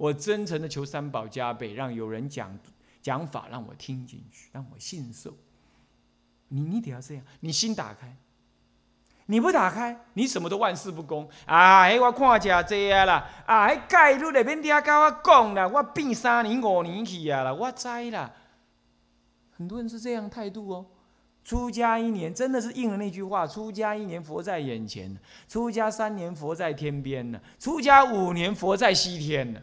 我真诚的求三宝加倍，让有人讲讲法，让我听进去，让我信受。你你得要这样，你心打开。你不打开，你什么都万事不公啊！哎，我看真济啊啦！啊，哎，戒律那边听跟我讲啦，我变三年五年去啊啦，我知啦。很多人是这样态度哦。出家一年，真的是应了那句话：出家一年，佛在眼前；出家三年，佛在天边呢；出家五年，佛在西天呢。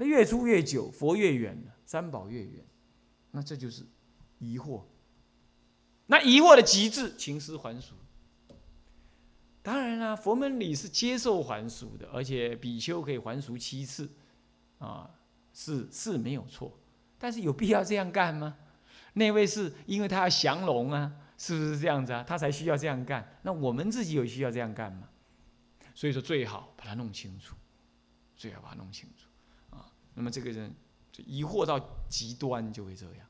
那越出越久，佛越远了，三宝越远，那这就是疑惑。那疑惑的极致，情思还俗。当然啦，佛门里是接受还俗的，而且比丘可以还俗七次，啊，是是没有错。但是有必要这样干吗？那位是因为他要降龙啊，是不是这样子啊？他才需要这样干。那我们自己有需要这样干吗？所以说最好把它弄清楚，最好把它弄清楚啊。那么这个人就疑惑到极端就会这样。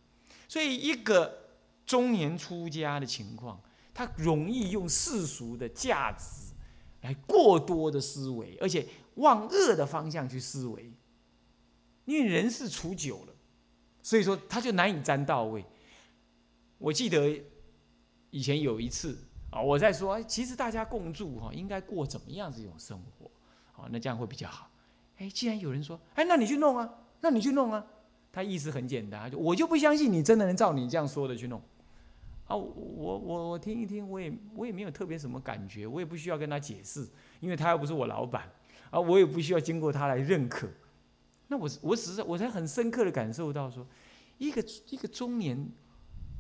所以一个。中年出家的情况，他容易用世俗的价值来过多的思维，而且往恶的方向去思维。因为人是处久了，所以说他就难以沾到位。我记得以前有一次啊，我在说，其实大家共住哈，应该过怎么样这种生活啊？那这样会比较好。哎，既然有人说，哎，那你去弄啊，那你去弄啊。他意思很简单，就我就不相信你真的能照你这样说的去弄。啊，我我我听一听，我也我也没有特别什么感觉，我也不需要跟他解释，因为他又不是我老板，啊，我也不需要经过他来认可。那我我只是我才很深刻的感受到说，一个一个中年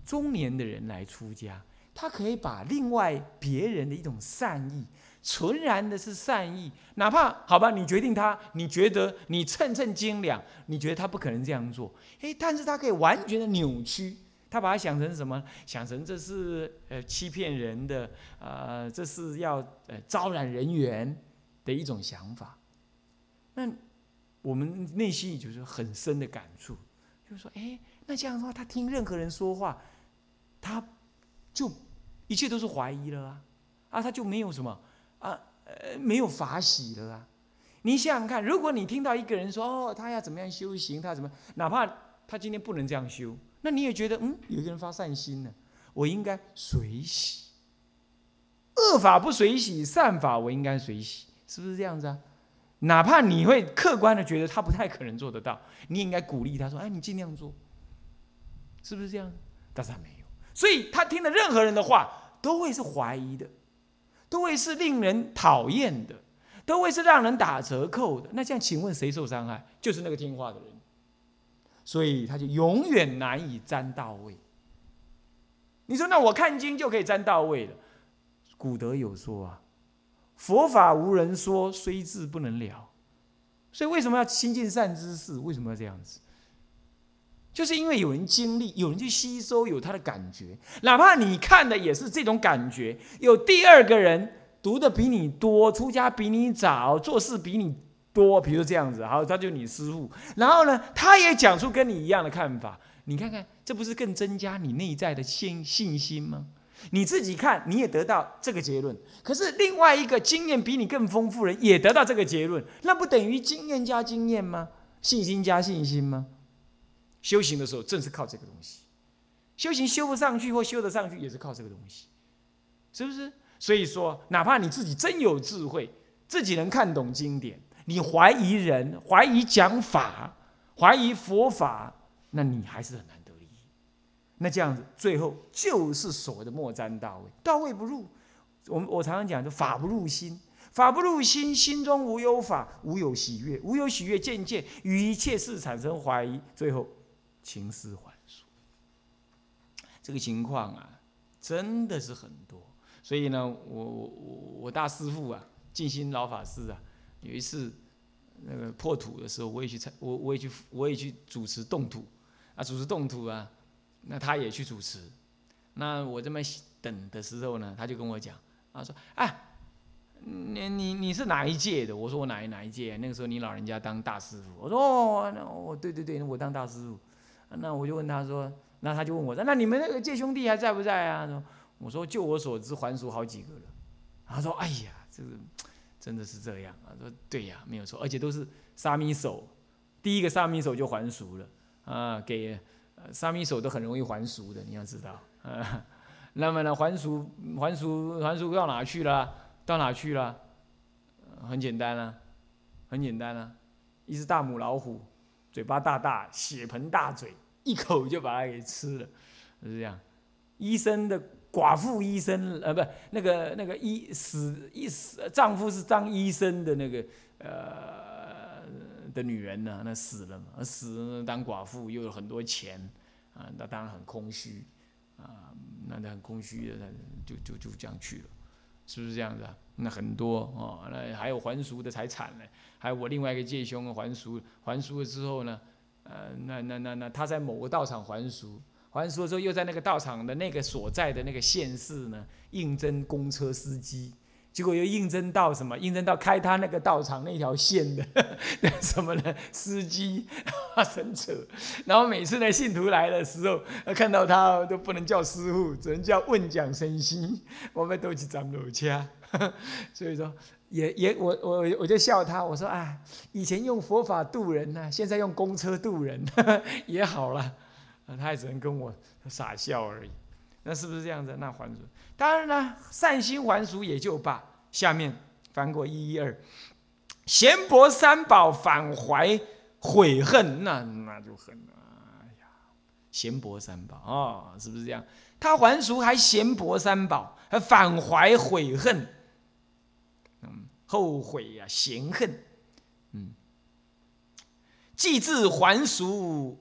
中年的人来出家，他可以把另外别人的一种善意，纯然的是善意，哪怕好吧，你决定他，你觉得你称称斤两，你觉得他不可能这样做，诶，但是他可以完全的扭曲。他把它想成什么？想成这是呃欺骗人的，呃，这是要呃招揽人员的一种想法。那我们内心也就是很深的感触，就是说，哎，那这样的话，他听任何人说话，他就一切都是怀疑了啊，啊，他就没有什么，呃，没有法喜了啊。你想想看，如果你听到一个人说，哦，他要怎么样修行，他怎么，哪怕他今天不能这样修。那你也觉得，嗯，有一个人发善心呢，我应该随喜。恶法不随喜，善法我应该随喜，是不是这样子啊？哪怕你会客观的觉得他不太可能做得到，你也应该鼓励他说：“哎，你尽量做。”是不是这样？但是他没有，所以他听了任何人的话都会是怀疑的，都会是令人讨厌的，都会是让人打折扣的。那这样，请问谁受伤害？就是那个听话的人。所以他就永远难以沾到位。你说那我看经就可以沾到位了？古德有说啊，佛法无人说，虽智不能了。所以为什么要亲近善知识？为什么要这样子？就是因为有人经历，有人去吸收，有他的感觉。哪怕你看的也是这种感觉，有第二个人读的比你多，出家比你早，做事比你。多，比如这样子，好，他就你师傅，然后呢，他也讲出跟你一样的看法，你看看，这不是更增加你内在的信信心吗？你自己看，你也得到这个结论，可是另外一个经验比你更丰富人也得到这个结论，那不等于经验加经验吗？信心加信心吗？修行的时候正是靠这个东西，修行修不上去或修得上去也是靠这个东西，是不是？所以说，哪怕你自己真有智慧，自己能看懂经典。你怀疑人，怀疑讲法，怀疑佛法，那你还是很难得利益。那这样子，最后就是所谓的莫沾到位，到位不入。我们我常常讲，就法不入心，法不入心，心中无有法，无有喜悦，无有喜悦，渐渐与一切事产生怀疑，最后情思还俗。这个情况啊，真的是很多。所以呢，我我我大师父啊，静心老法师啊。有一次，那个破土的时候，我也去参，我我也去，我也去主持动土，啊，主持动土啊，那他也去主持，那我这么等的时候呢，他就跟我讲，他说，哎，你你你是哪一届的？我说我哪一哪一届？那个时候你老人家当大师傅，我说哦，那我对对对，我当大师傅，那我就问他说，那他就问我说，那你们那个借兄弟还在不在啊？我说就我所知，还俗好几个了。他说，哎呀，这个。真的是这样啊？说对呀，没有错，而且都是沙弥手，第一个沙弥手就还俗了啊，给沙弥手都很容易还俗的，你要知道啊。那么呢，还俗还俗还俗到哪去了？到哪去了？很简单啊，很简单啊，一只大母老虎，嘴巴大大，血盆大嘴，一口就把它给吃了，是这样。医生的寡妇医生，呃，不，那个那个医死医死丈夫是当医生的那个呃的女人呢，那死了嘛，死当寡妇又有很多钱啊，那当然很空虚啊。那那很空虚的，就就就这样去了，是不是这样子啊？那很多哦，那还有还俗的才惨呢。还有我另外一个介兄还俗，还俗了之后呢，呃，那那那那他在某个道场还俗，还俗了之后又在那个道场的那个所在的那个县市呢应征公车司机。结果又应征到什么？应征到开他那个道场那条线的 什么呢？司机，很扯。然后每次呢，信徒来的时候，看到他都不能叫师傅，只能叫问讲神心。我们都去长老家，所以说也也我我我就笑他，我说啊，以前用佛法渡人呢，现在用公车渡人 也好了。他也只能跟我傻笑而已。那是不是这样子？那还俗，当然呢，善心还俗也就罢。下面翻过一一二，贤博三宝返怀悔恨，那那就很哎呀，贤薄三宝啊，是不是这样？他还俗还贤薄三宝，还反怀悔恨，嗯，后悔呀，嫌恨，嗯，既自还俗，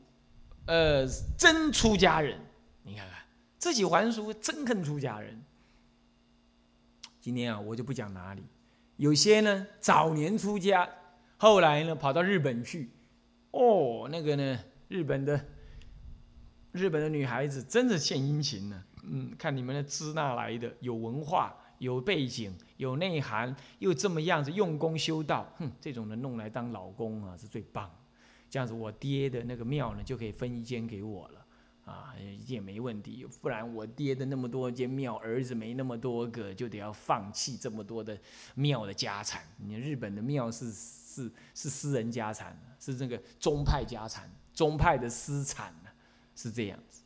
呃，真出家人，你看看。自己还俗，憎恨出家人。今天啊，我就不讲哪里。有些呢，早年出家，后来呢，跑到日本去。哦，那个呢，日本的日本的女孩子真的献殷勤呢。嗯，看你们的支那来的，有文化、有背景、有内涵，又这么样子用功修道，哼，这种人弄来当老公啊，是最棒。这样子，我爹的那个庙呢，就可以分一间给我了。啊，也没问题，不然我爹的那么多间庙，儿子没那么多个，就得要放弃这么多的庙的家产。你日本的庙是是是私人家产，是这个宗派家产，宗派的私产呢，是这样子。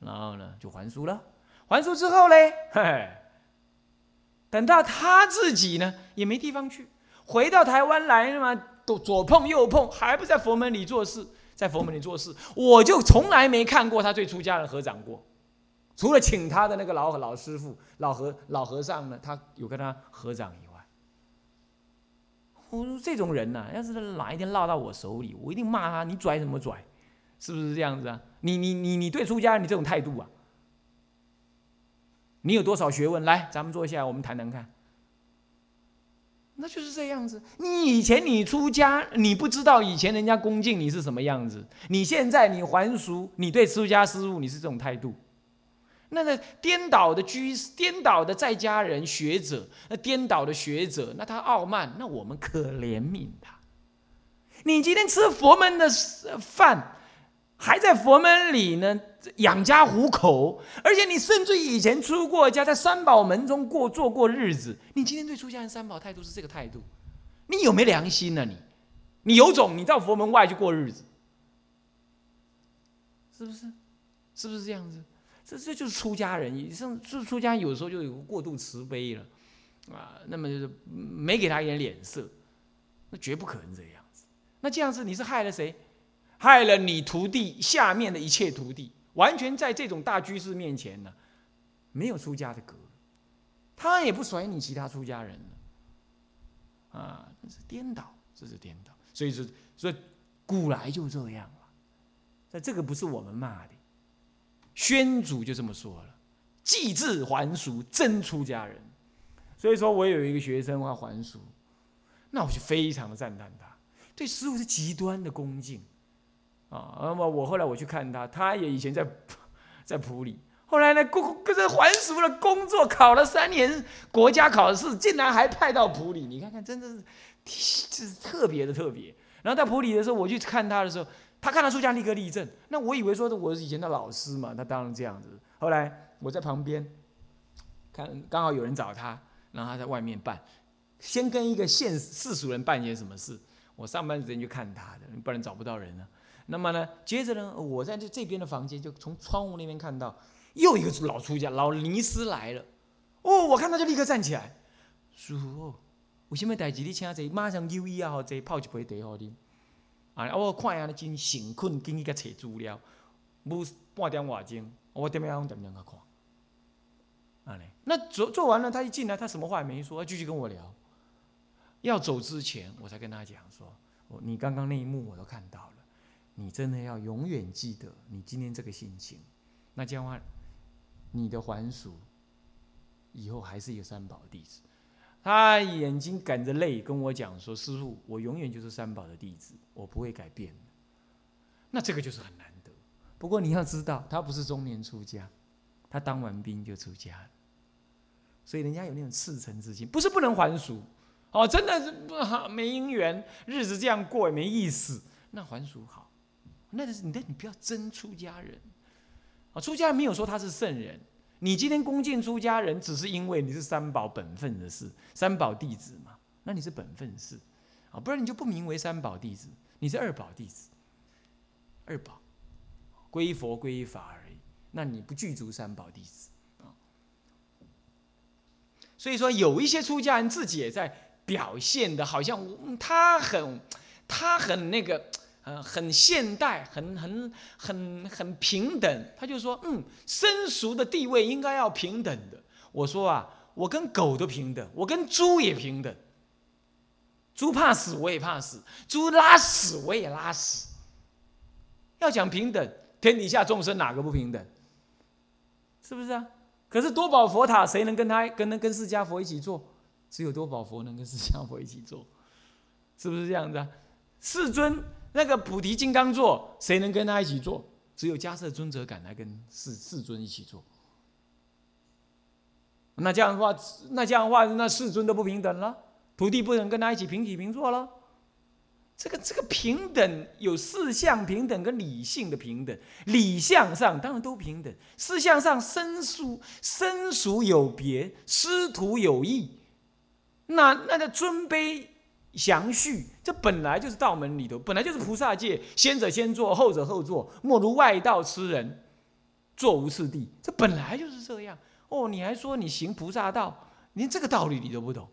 然后呢，就还书了。还书之后嘞，嘿，嘿等到他自己呢，也没地方去，回到台湾来了嘛，都左碰右碰，还不在佛门里做事。在佛门里做事，我就从来没看过他对出家人合掌过，除了请他的那个老老师傅、老和老和尚呢，他有跟他合掌。我说这种人呢，要是哪一天落到我手里，我一定骂他，你拽什么拽？是不是这样子啊？你你你你对出家人你这种态度啊？你有多少学问？来，咱们坐下来，我们谈谈看。那就是这样子。你以前你出家，你不知道以前人家恭敬你是什么样子。你现在你还俗，你对出家师傅你是这种态度。那个颠倒的居士，颠倒的在家人学者，那颠倒的学者，那他傲慢，那我们可怜悯他。你今天吃佛门的饭。还在佛门里呢，养家糊口，而且你甚至以前出过家，在三宝门中过做过日子。你今天对出家人三宝态度是这个态度，你有没良心呢？你，你有种，你到佛门外去过日子，是不是？是不是这样子？这这就是出家人，像是出家有时候就有过度慈悲了啊，那么就是没给他一点脸色，那绝不可能这样子。那这样子你是害了谁？害了你徒弟下面的一切徒弟，完全在这种大居士面前呢，没有出家的格，他也不甩你其他出家人，啊，这是颠倒，这是颠倒，所以说，所以古来就这样了，那这个不是我们骂的，宣祖就这么说了，既自还俗，真出家人，所以说我有一个学生要还俗，那我就非常的赞叹他，对师傅是极端的恭敬。啊，那么我后来我去看他，他也以前在 在普里，后来呢，工跟着还俗了，工作考了三年国家考试，竟然还派到普里，你看看，真的是，这是特别的特别。然后在普里的时候，我去看他的时候，他看到出家立刻立正。那我以为说的我是以前的老师嘛，他当然这样子。后来我在旁边看，刚好有人找他，然后他在外面办，先跟一个现世俗人办些什么事，我上班时间就看他的，不然找不到人了。那么呢，接着呢，我在这这边的房间就从窗户那边看到又一个老出家老尼斯来了。哦，我看他就立刻站起来，叔父，为什么代志你请坐，马上优衣啊，好坐泡一杯茶好啉。啊，我看下你真辛困，紧去甲找资料，无半点外钟，我点样点样甲看。啊嘞，那做做完了，他一进来，他什么话也没说，他继续跟我聊。要走之前，我才跟他讲说：“我你刚刚那一幕我都看到了，你真的要永远记得你今天这个心情。那这样的话，你的还俗以后还是一个三宝弟子。”他眼睛赶着泪跟我讲说：“师傅，我永远就是三宝的弟子，我不会改变。”那这个就是很难得。不过你要知道，他不是中年出家，他当完兵就出家了，所以人家有那种赤诚之心，不是不能还俗。哦，真的是不好没姻缘，日子这样过也没意思。那还俗好，那是你，但你不要真出家人。啊，出家人没有说他是圣人。你今天恭敬出家人，只是因为你是三宝本分的事，三宝弟子嘛。那你是本分事，啊，不然你就不名为三宝弟子，你是二宝弟子。二宝，归佛归法而已。那你不具足三宝弟子啊。所以说，有一些出家人自己也在。表现的好像他很，他很那个，呃，很现代，很很很很平等。他就说，嗯，生熟的地位应该要平等的。我说啊，我跟狗都平等，我跟猪也平等。猪怕死，我也怕死；猪拉屎，我也拉屎。要讲平等，天底下众生哪个不平等？是不是啊？可是多宝佛塔，谁能跟他跟能跟释迦佛一起做？只有多宝佛能跟释迦佛一起做，是不是这样子啊？世尊那个菩提金刚座，谁能跟他一起做？只有迦摄尊者敢来跟世世尊一起做。那这样的话，那这样的话，那世尊都不平等了，徒弟不能跟他一起平起平坐了。这个这个平等有事相平等跟理性的平等，理相上当然都平等，事相上生疏生疏有别，师徒有异。那那个尊卑详序，这本来就是道门里头，本来就是菩萨界，先者先做，后者后做，莫如外道吃人，做无次第，这本来就是这样。哦，你还说你行菩萨道，连这个道理你都不懂。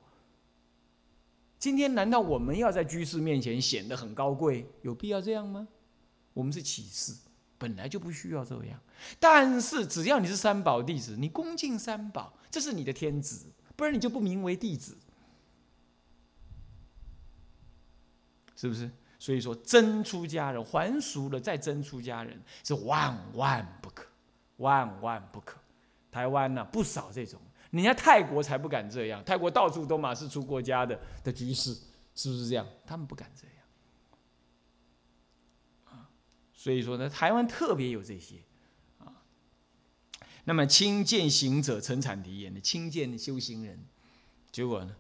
今天难道我们要在居士面前显得很高贵？有必要这样吗？我们是启示，本来就不需要这样。但是只要你是三宝弟子，你恭敬三宝，这是你的天职，不然你就不名为弟子。是不是？所以说，真出家人还俗了，再真出家人是万万不可，万万不可。台湾呢不少这种，人家泰国才不敢这样，泰国到处都马是出国家的的居士，是不是这样？他们不敢这样。啊，所以说呢，台湾特别有这些啊。那么亲见行者成产提言的亲见修行人，结果呢？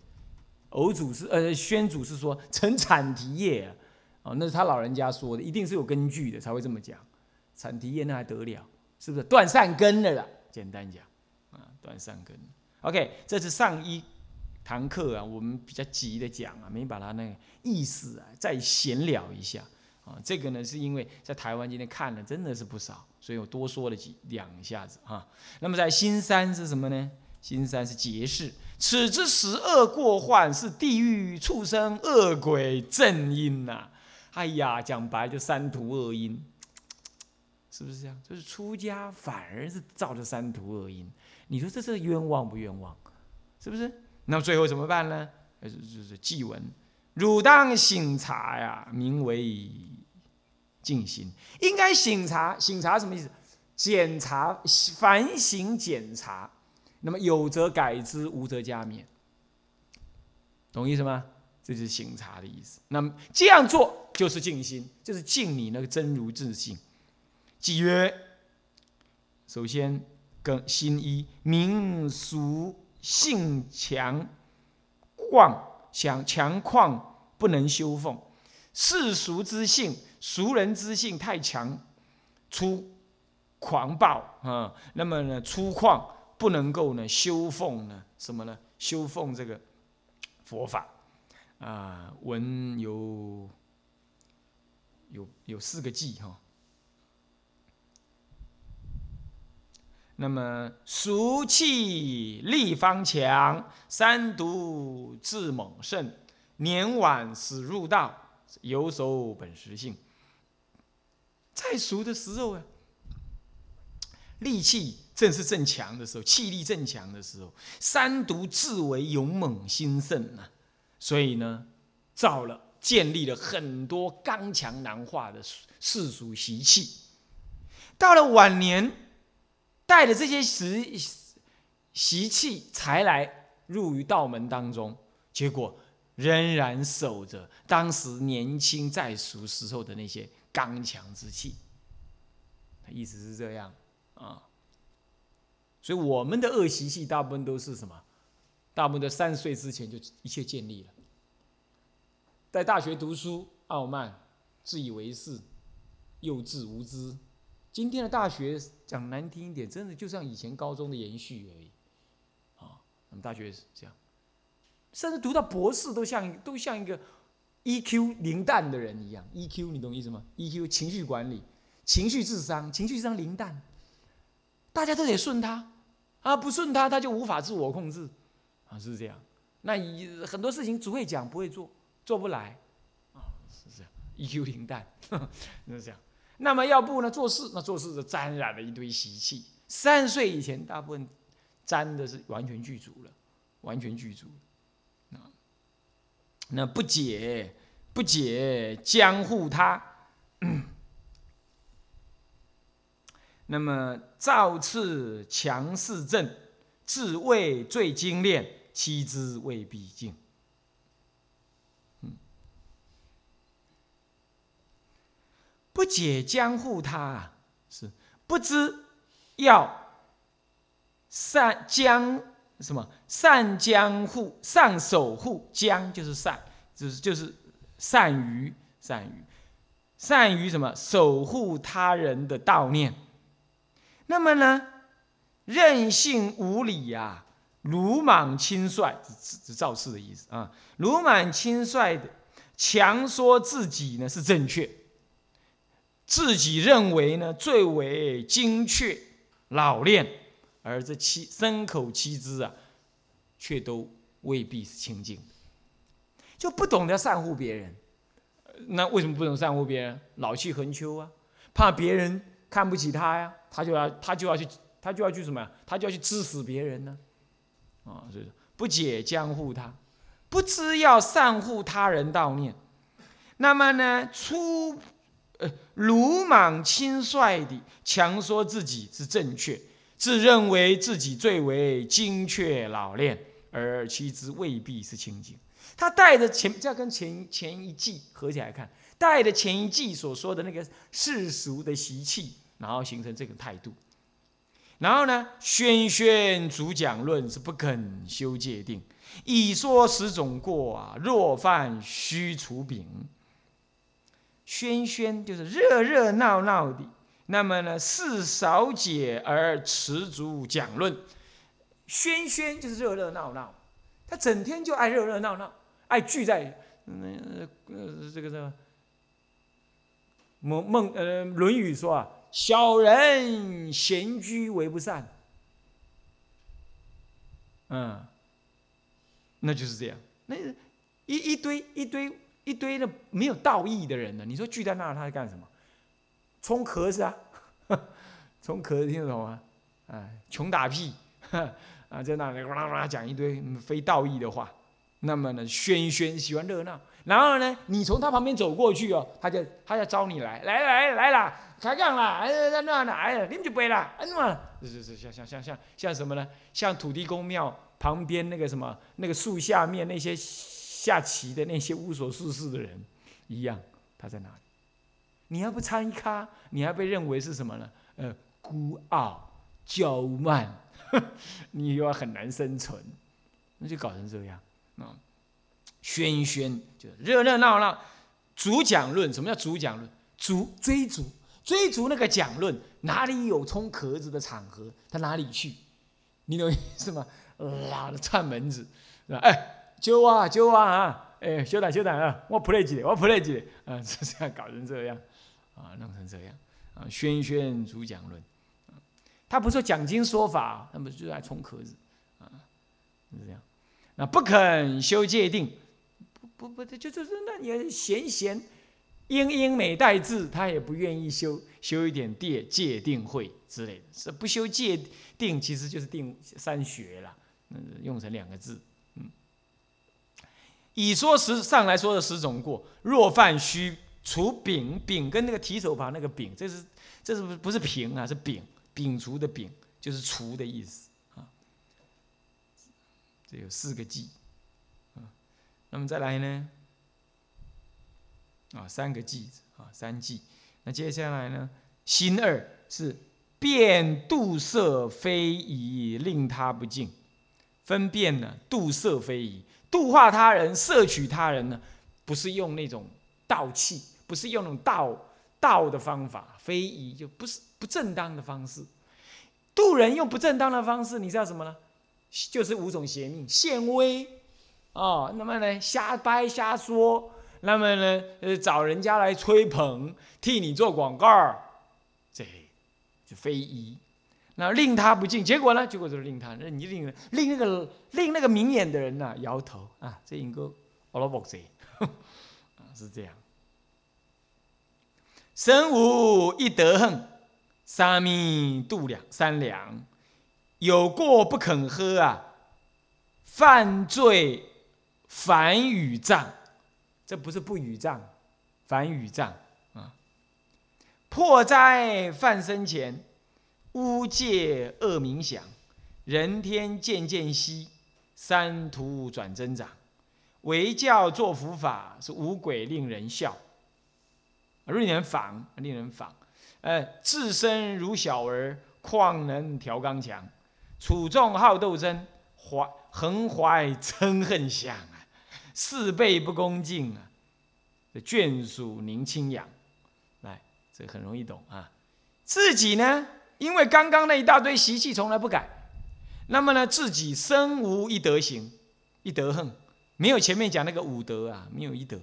偶主是呃，宣主是说成产提业啊，哦，那是他老人家说的，一定是有根据的才会这么讲。产提业那还得了，是不是断善根了啦？简单讲啊，断善根。OK，这是上一堂课啊，我们比较急的讲啊，没把它那个意思啊再闲聊一下啊。这个呢是因为在台湾今天看了真的是不少，所以我多说了几两下子哈。那么在新山是什么呢？新山是结世。此之十恶过患，是地狱畜生恶鬼正因呐！哎呀，讲白就三途恶因，是不是这样？就是出家反而是造了三途恶因，你说这是冤枉不冤枉？是不是？那最后怎么办呢？就是是祭文，汝当醒察呀，名为静心。应该醒察，醒察什么意思？检查、反省、检查。那么有则改之，无则加勉，懂意思吗？这就是醒察的意思。那么这样做就是静心，就是静你那个真如自性。即曰：首先跟心一民俗性强旷强强旷不能修奉世俗之性，俗人之性太强粗狂暴啊。那么呢粗犷。不能够呢修奉呢什么呢？修奉这个佛法啊，文有有有四个记哈。那么俗气立方强，三毒自猛盛，年晚死入道，游走本实性。在俗的时候啊，力气正是正强的时候，气力正强的时候，三毒自为勇猛兴盛啊，所以呢，造了建立了很多刚强难化的世俗习气。到了晚年。带着这些习习气才来入于道门当中，结果仍然守着当时年轻在俗时候的那些刚强之气。意思是这样啊，所以我们的恶习气大部分都是什么？大部分在三十岁之前就一切建立了。在大学读书，傲慢、自以为是、幼稚无知。今天的大学讲难听一点，真的就像以前高中的延续而已，啊，我们大学是这样，甚至读到博士都像都像一个 EQ 零蛋的人一样，EQ 你懂意思吗？EQ 情绪管理、情绪智商、情绪智商零蛋，大家都得顺他，啊，不顺他他就无法自我控制，啊，是这样。那很多事情只会讲不会做，做不来，啊，是这样，EQ 零蛋，是这样。那么要不呢？做事那做事就沾染了一堆习气。三岁以前，大部分沾的是完全具足了，完全具足。啊，那不解不解将护他。那么造次强势正，自谓最精炼，其之未必尽。不解江户他，是不知要善将什么善将护善守护将就是善，就是就是善于善于善于什么守护他人的悼念。那么呢，任性无礼呀，鲁莽轻率，是造次的意思啊。鲁莽轻率的强说自己呢是正确。自己认为呢最为精确老练，而这七牲口七只啊，却都未必是清净，就不懂得善护别人。那为什么不懂善护别人？老气横秋啊，怕别人看不起他呀，他就要他就要去他就要去什么呀？他就要去支持别人呢？啊，所以不解将护他，不知要善护他人悼念。那么呢，初。鲁莽轻率地强说自己是正确，自认为自己最为精确老练，而其实未必是清净。他带着前，这跟前前一季合起来看，带着前一季所说的那个世俗的习气，然后形成这个态度。然后呢，宣宣主讲论是不肯修戒定，以说十种过啊，若犯须除柄。轩轩就是热热闹闹的，那么呢，事少解而持足讲论。轩轩就是热热闹闹，他整天就爱热热闹闹，爱聚在呃呃这个这个孟孟呃《论语》说啊，小人闲居为不善。嗯，那就是这样，那一一堆一堆。一堆的没有道义的人呢？你说聚在那儿，他在干什么？冲壳子啊！冲壳子听得懂吗？哎，穷打屁啊，在那里哇啦哇啦讲一堆非道义的话。那么呢，喧喧喜欢热闹。然后呢，你从他旁边走过去哦，他就他就招你来，来来来啦，开杠啦，哎那那那，哎，你们就背啦，哎嘛，是是是，像像像像像什么呢？像土地公庙旁边那个什么那个树下面那些。下棋的那些无所事事的人一样，他在哪里？你要不参与咖，你还被认为是什么呢？呃，孤傲、骄慢，你又要很难生存，那就搞成这样啊！喧喧就热热闹闹，主讲论，什么叫主讲论？主追逐追逐那个讲论，哪里有冲壳子的场合，他哪里去？你懂意思吗？拉的串门子，是吧？哎。揪啊揪啊啊！哎，修胆修胆啊！我 play 几我 play 几啊，是这样搞成这样，啊，弄成这样啊！轩轩主讲论，他不说讲经说法，那么就在充壳子啊，是这样。那不肯修戒定，不不，就就是那你闲闲。英英美代字，他也不愿意修修一点戒戒定慧之类的，是不修戒定，其实就是定三学了，嗯，用成两个字，嗯。以说十上来说的十种过，若犯虚除丙，丙跟那个提手旁那个丙，这是这是不不是平啊，是丙，丙除的丙就是除的意思啊。这有四个忌，那么再来呢？啊，三个记啊，三记。那接下来呢？心二是辨度色非宜，令他不敬。分辨呢，度色非宜，度化他人、摄取他人呢，不是用那种道气，不是用那种道道的方法，非宜就不是不正当的方式。度人用不正当的方式，你知道什么呢？就是五种邪命，献威哦，那么呢，瞎掰瞎说。那么呢，呃，找人家来吹捧，替你做广告这就非一。那令他不敬，结果呢？结果就是令他，那你令令那个令那个明眼的人呐摇头啊，这应该我老伯谁？啊，是这样。身无一德恨，三米度两三两，有过不肯喝啊，犯罪反语障。这不是不语障，反语障啊！破灾犯生前，污戒恶名响，人天渐渐息，三途转增长。为教作佛法，是五鬼令人笑，令人仿，令人仿。呃，自身如小儿，况能调刚强？处众好斗争，怀横怀嗔恨想。四辈不恭敬啊，这眷属宁亲养，来，这很容易懂啊。自己呢，因为刚刚那一大堆习气从来不改，那么呢，自己身无一德行，一德恨，没有前面讲那个五德啊，没有一德，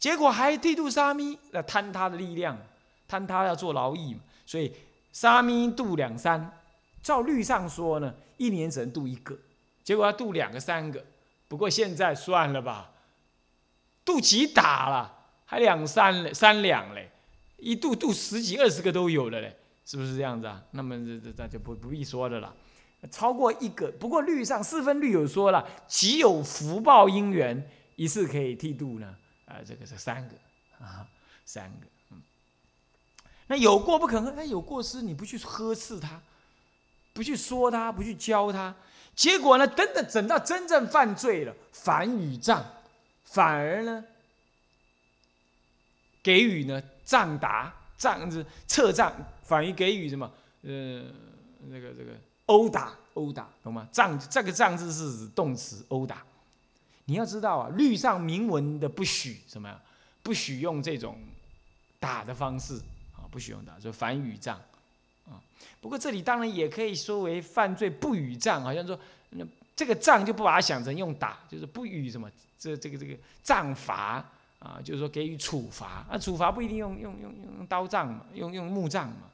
结果还剃度沙弥那贪他的力量，贪他要做劳役嘛，所以沙弥度两三，照律上说呢，一年只能度一个，结果要度两个三个。不过现在算了吧，度几打了，还两三三两嘞，一度度十几二十个都有了嘞，是不是这样子啊？那么这这那就不不必说的了。超过一个，不过律上四分律有说了，极有福报因缘，一次可以剃度呢。啊，这个是三个啊，三个。嗯，那有过不可喝，那有过失你不去呵斥他，不去说他，不去教他。结果呢？等等，等到真正犯罪了，反与杖，反而呢，给予呢杖打杖子撤杖，反而给予什么？呃，那个这个殴打殴打，懂吗？杖这个杖字是指动词殴打。你要知道啊，律上明文的不许什么呀？不许用这种打的方式啊，不许用打，就反与杖。不过这里当然也可以说为犯罪不与杖，好像说那这个杖就不把它想成用打，就是不与什么这这个这个杖罚啊，就是说给予处罚啊，处罚不一定用用用用刀杖嘛，用用木杖嘛。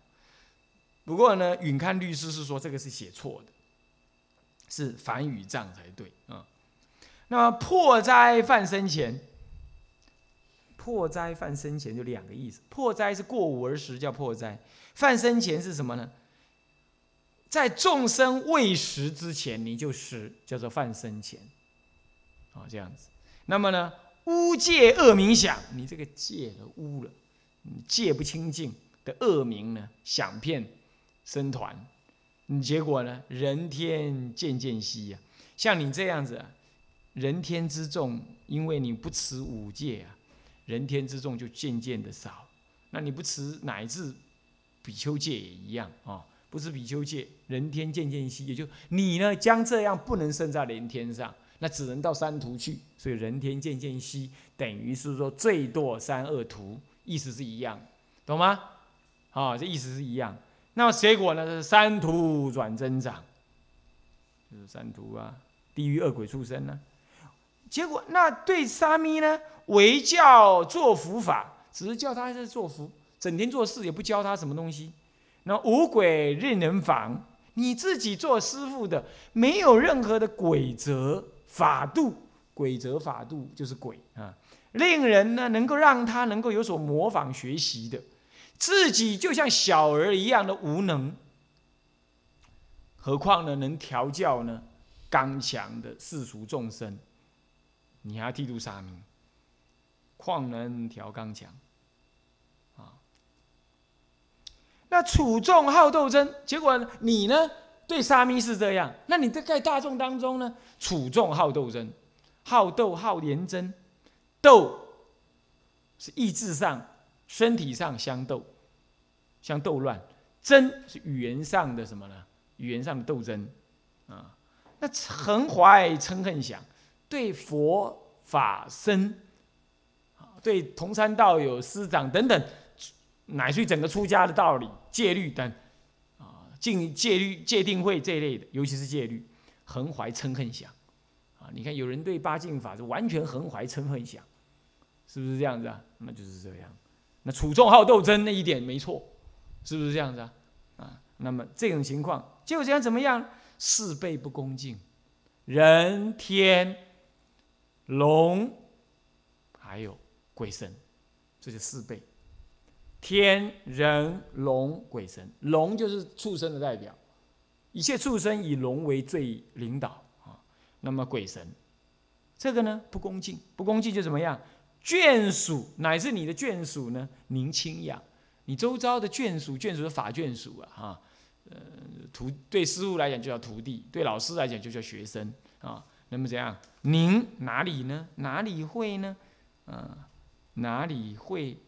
不过呢，允看律师是说这个是写错的，是反与杖才对啊。那么破灾犯生前，破灾犯生前就两个意思，破灾是过午而食叫破灾。犯生前是什么呢？在众生未食之前，你就食，叫做犯生前。啊，这样子。那么呢，污戒恶名响，你这个戒了污了，你戒不清净的恶名呢，响遍僧团，你结果呢，人天渐渐稀呀。像你这样子，人天之众，因为你不持五戒啊，人天之众就渐渐的少。那你不持乃至。比丘戒也一样啊，不是比丘戒，人天渐渐稀，也就你呢将这样不能生在人天上，那只能到三途去，所以人天渐渐稀，等于是说最堕三恶途，意思是一样，懂吗？啊，这意思是一样。那么结果呢是三途转增长，就是三途啊，地狱恶鬼畜生呢。结果那对沙弥呢，为教做佛法，只是叫他在做福，整天做事也不教他什么东西。那无鬼任人防，你自己做师傅的，没有任何的规则法度，规则法度就是鬼啊，令人呢能够让他能够有所模仿学习的，自己就像小儿一样的无能，何况呢能调教呢刚强的世俗众生？你还要剃度沙弥，况能调刚强？啊，那处众好斗争，结果你呢对沙弥是这样，那你在大众当中呢，处众好斗争，好斗好连争，斗是意志上、身体上相斗，相斗乱；争是语言上的什么呢？语言上的斗争啊。那横怀嗔恨想。对佛法僧，对同参道友、师长等等，乃至于整个出家的道理、戒律等，啊，禁戒律、戒定慧这一类的，尤其是戒律，横怀嗔恨想，啊，你看有人对八敬法是完全横怀嗔恨想，是不是这样子啊？那就是这样。那楚众好斗争那一点没错，是不是这样子啊？啊，那么这种情况就这样怎么样？事倍不恭敬，人天。龙，还有鬼神，这就四倍。天人龙鬼神，龙就是畜生的代表，一切畜生以龙为最领导啊。那么鬼神，这个呢不恭敬，不恭敬就怎么样？眷属乃至你的眷属呢，您亲养，你周遭的眷属，眷属的法眷属啊，哈，呃，徒对师傅来讲就叫徒弟，对老师来讲就叫学生啊。那么怎样？您哪里呢？哪里会呢？啊，哪里会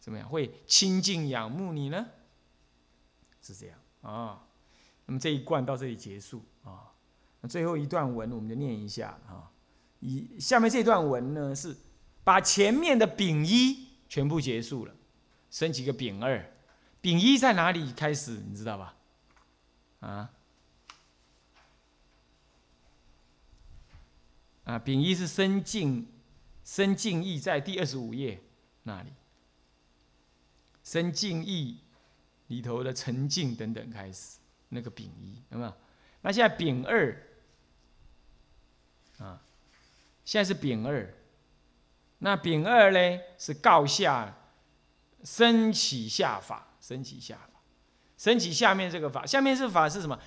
怎么样？会亲近仰慕你呢？是这样啊。那么这一贯到这里结束啊。那最后一段文我们就念一下啊。以下面这段文呢，是把前面的丙一全部结束了，升起个丙二。丙一在哪里开始？你知道吧？啊？啊，丙一是深静，深静意在第二十五页那里，深静意里头的沉静等等开始，那个丙一有没有？那现在丙二，啊，现在是丙二，那丙二呢是告下，升起下法，升起下法，升起下面这个法，下面这法是什么？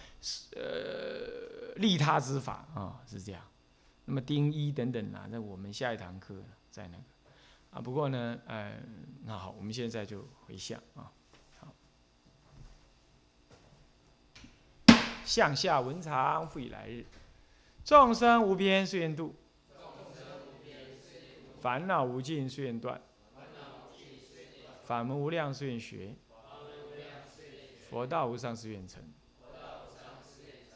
呃，利他之法啊，是这样。那么丁一等等啊，那我们下一堂课在那个啊。不过呢，呃，那好，我们现在就回向啊。好，向下文长，复以来日。众生无边誓愿度，烦恼无尽誓愿断，法门无量誓愿学，佛道无上誓愿成。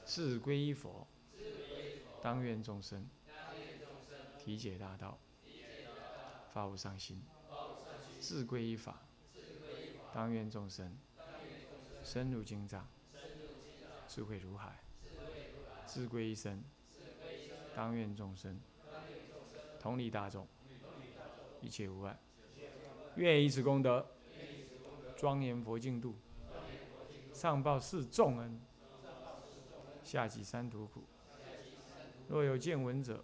是归依佛，当愿众生。体解大道，发无上心，自归依法，当愿众生深入经藏，智慧如海，自归一生，当愿众生同理大众，一切无碍，愿以此功德庄严佛净土，上报四重恩，下济三途苦。若有见闻者，